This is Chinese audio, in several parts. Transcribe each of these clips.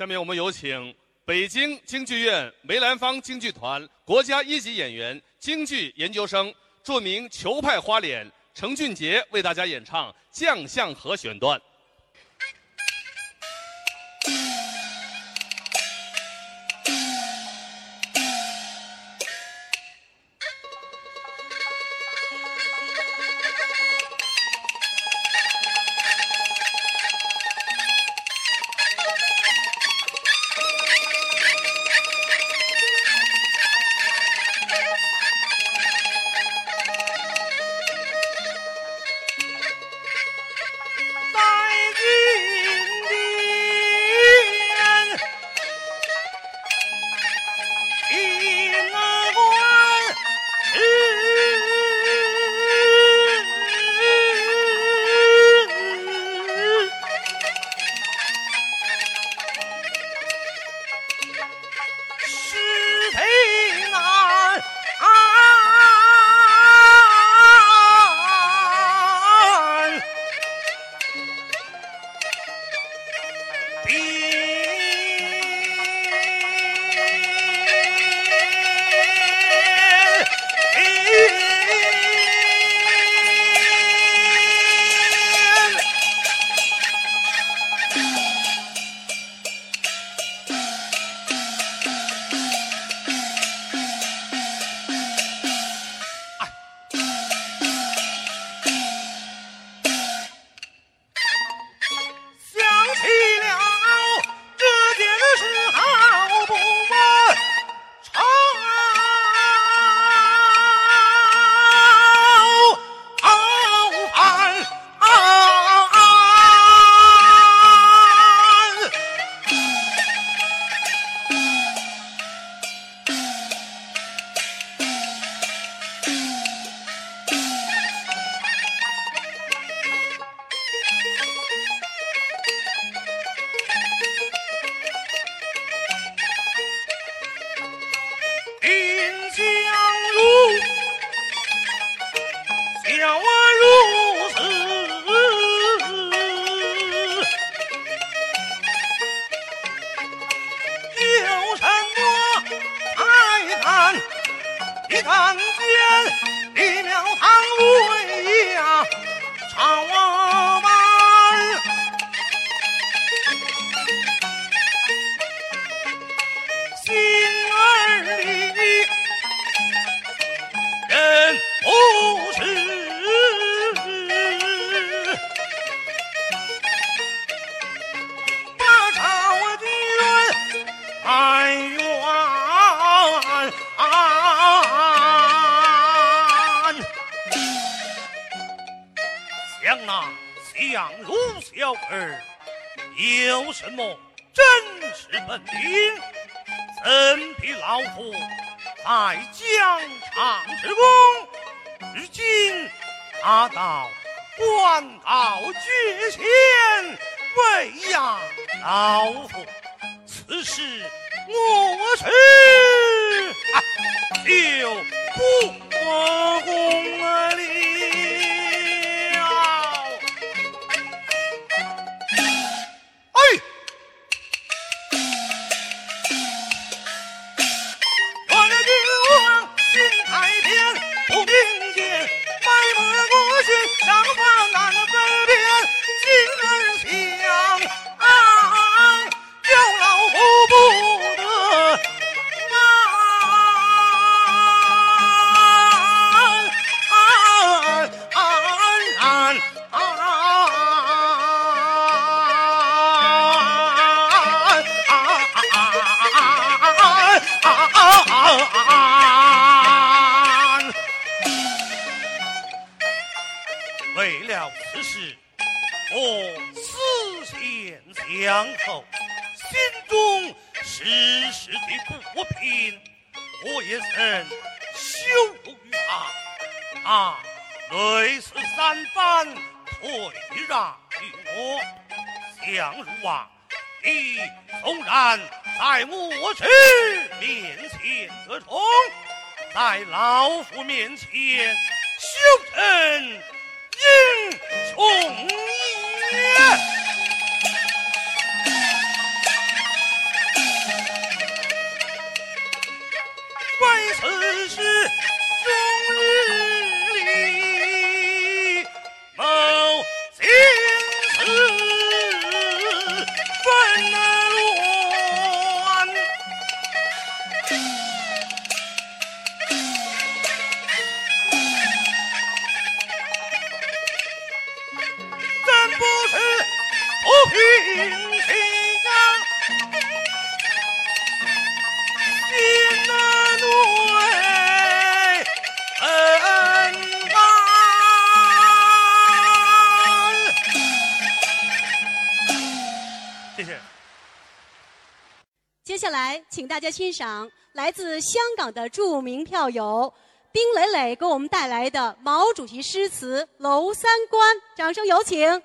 下面我们有请北京京剧院梅兰芳京剧团国家一级演员京剧研究生著名球派花脸程俊杰为大家演唱将相和选段。Peace. 殿得宠，在老夫面前修成英雄也。官司是中。请大家欣赏来自香港的著名票友丁磊磊给我们带来的毛主席诗词《娄三关》，掌声有请。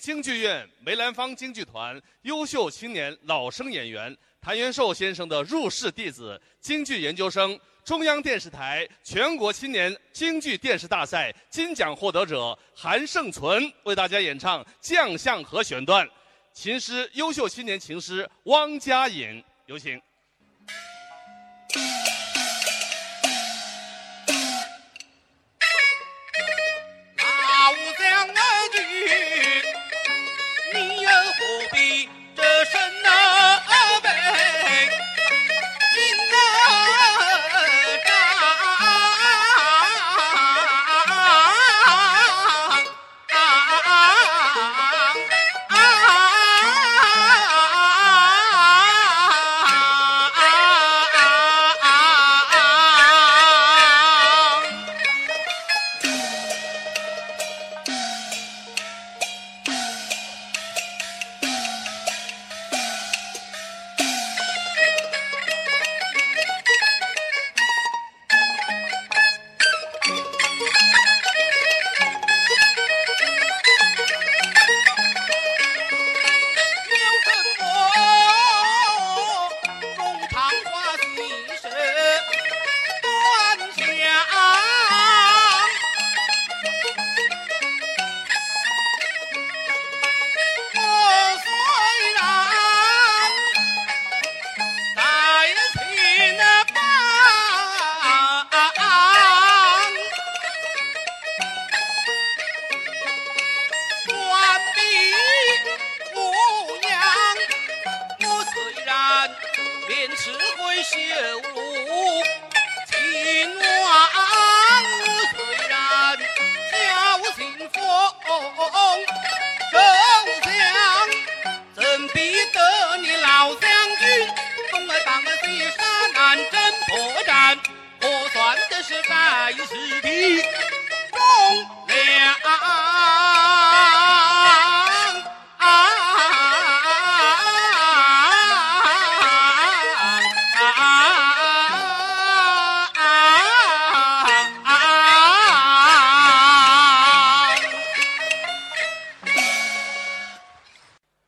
京剧院梅兰芳京剧团优秀青年老生演员谭元寿先生的入室弟子、京剧研究生、中央电视台全国青年京剧电视大赛金奖获得者韩胜存为大家演唱将相和选段，琴师优秀青年琴师汪佳颖，有请。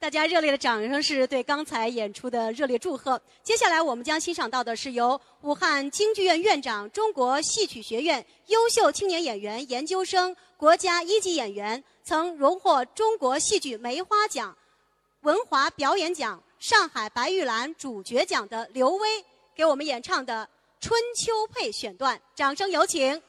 大家热烈的掌声是对刚才演出的热烈祝贺。接下来我们将欣赏到的是由武汉京剧院院长、中国戏曲学院优秀青年演员研究生、国家一级演员，曾荣获中国戏剧梅花奖、文华表演奖、上海白玉兰主角奖的刘威给我们演唱的《春秋配》选段，掌声有请。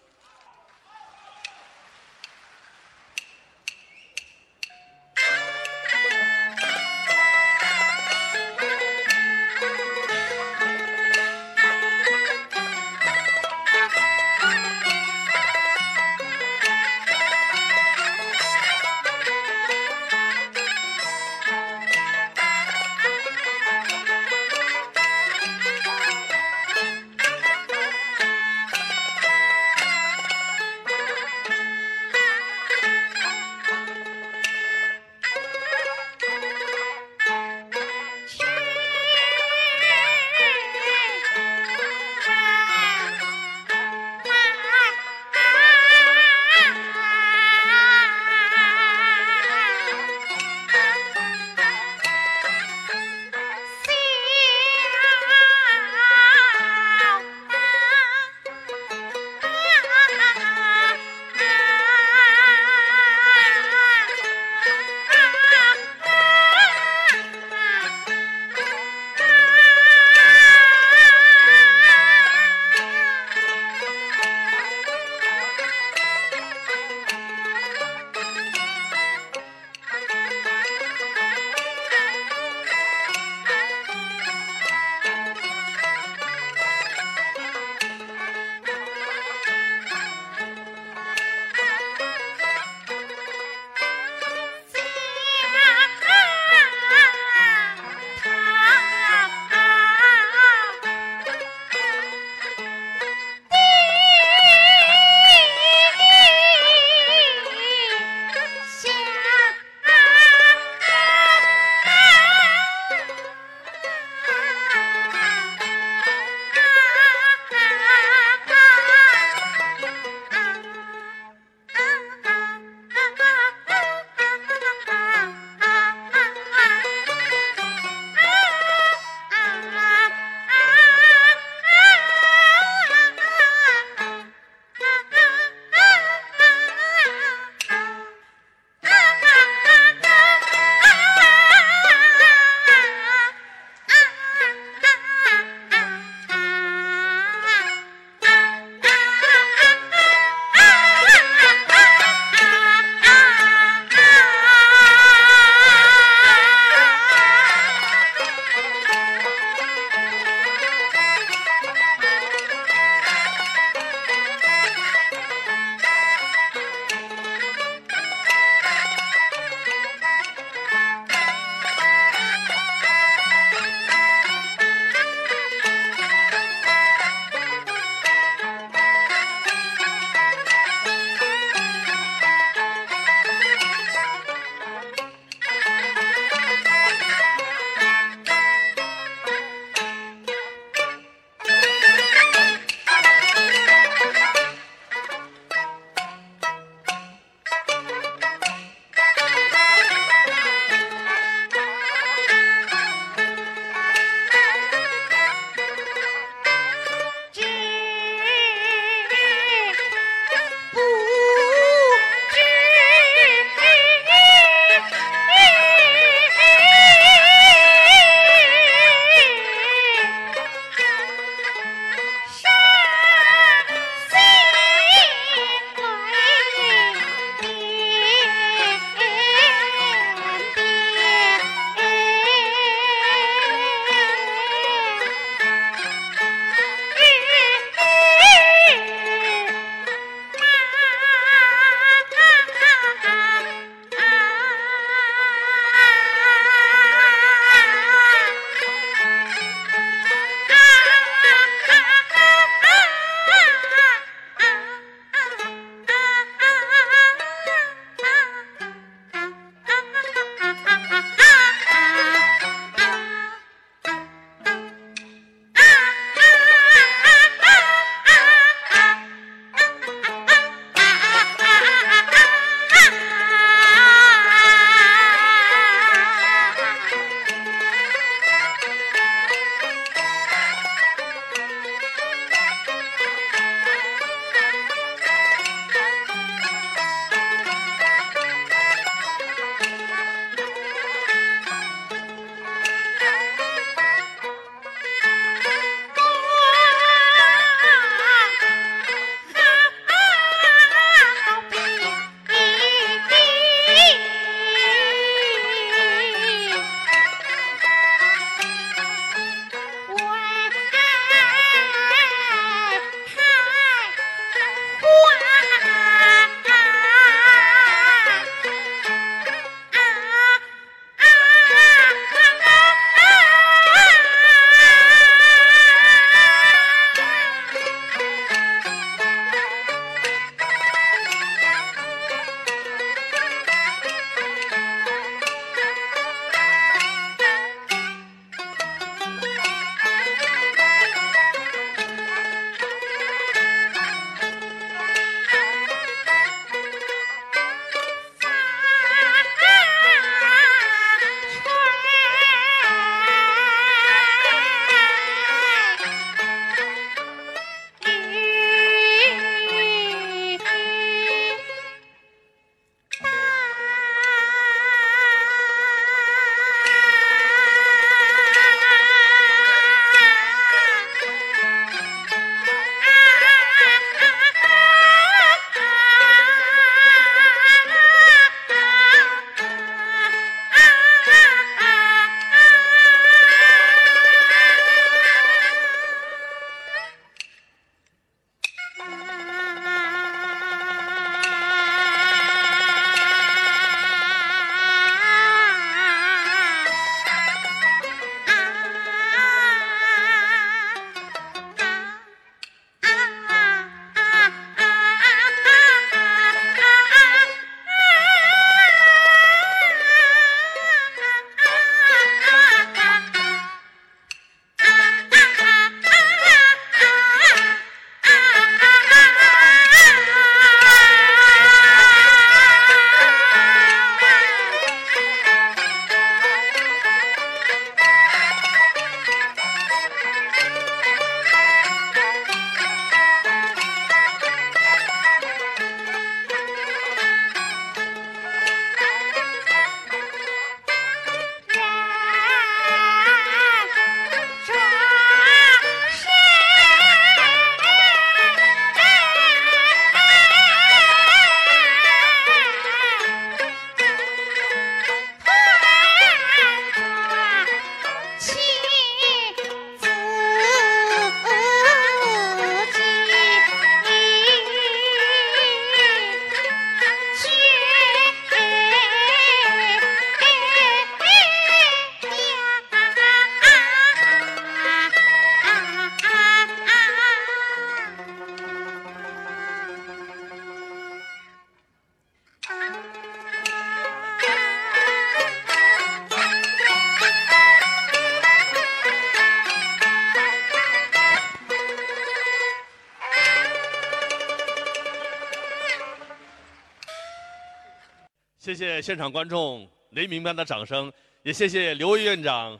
谢谢现场观众雷鸣般的掌声，也谢谢刘院长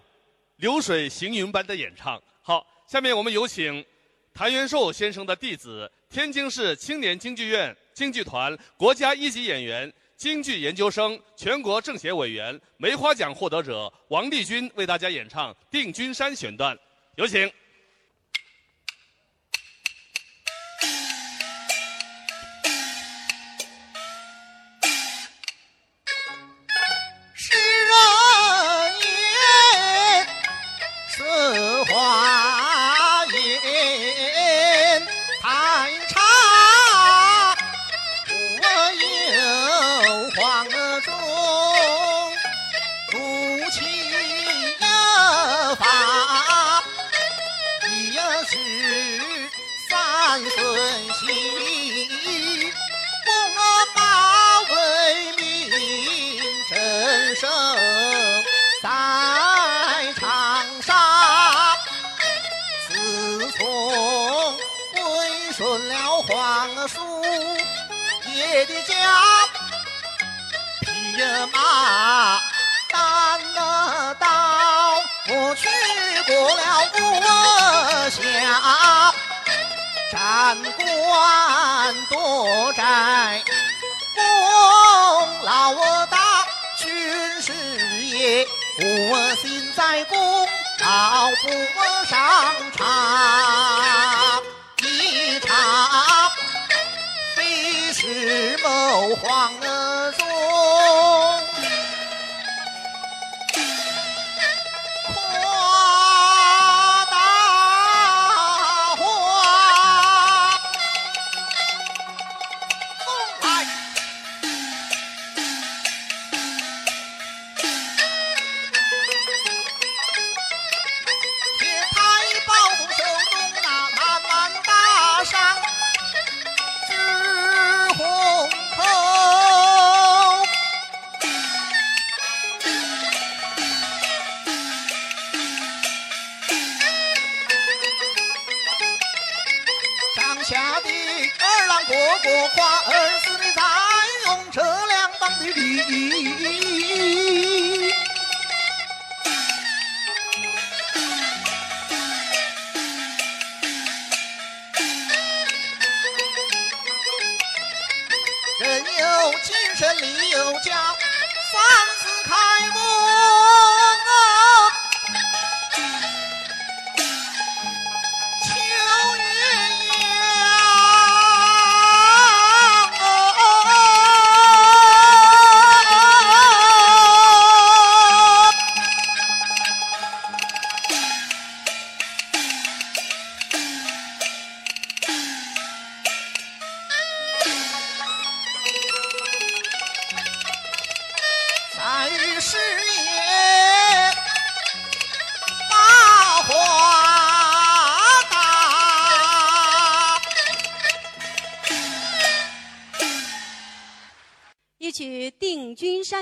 流水行云般的演唱。好，下面我们有请谭元寿先生的弟子、天津市青年京剧院京剧团国家一级演员、京剧研究生、全国政协委员、梅花奖获得者王丽君为大家演唱《定军山》选段，有请。三孙喜。我马为民真生在长沙，自从归顺了皇叔爷的家，匹马担了刀，我去过了我乡。斩官夺寨，功劳大，军事业，我心在功劳不上场，一场非是谋皇中。夸》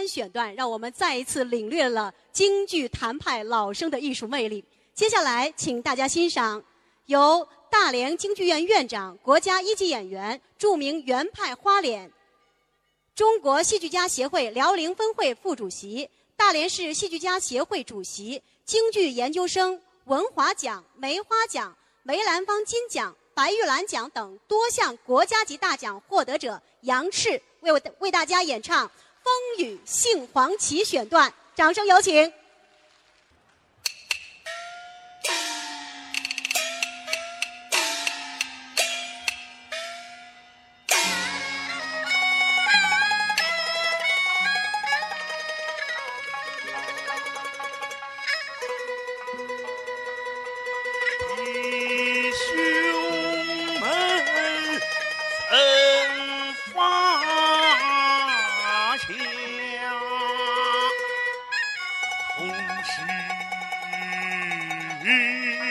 选段，让我们再一次领略了京剧谭派老生的艺术魅力。接下来，请大家欣赏由大连京剧院院长、国家一级演员、著名原派花脸、中国戏剧家协会辽宁分会副主席、大连市戏剧家协会主席、京剧研究生文华奖、梅花奖、梅兰芳金奖、白玉兰奖等多项国家级大奖获得者杨赤为我为大家演唱《风雨杏黄旗》选段，掌声有请。一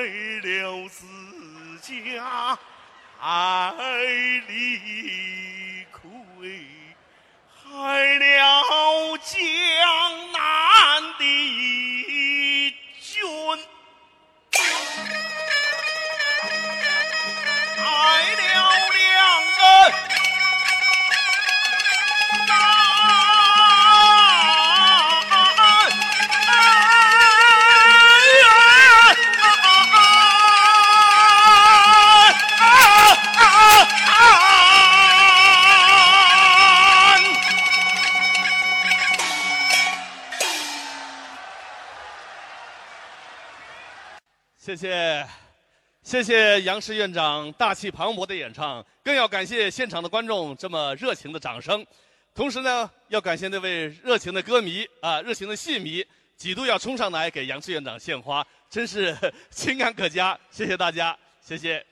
为了自家爱离亏，害了将。谢谢，谢谢杨氏院长大气磅礴的演唱，更要感谢现场的观众这么热情的掌声。同时呢，要感谢那位热情的歌迷啊，热情的戏迷，几度要冲上来给杨志院长献花，真是情感可嘉。谢谢大家，谢谢。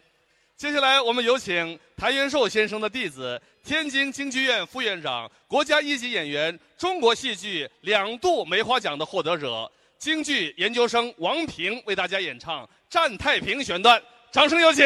接下来，我们有请谭元寿先生的弟子、天津京剧院副院长、国家一级演员、中国戏剧两度梅花奖的获得者、京剧研究生王平为大家演唱《战太平》选段，掌声有请。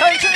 rotation.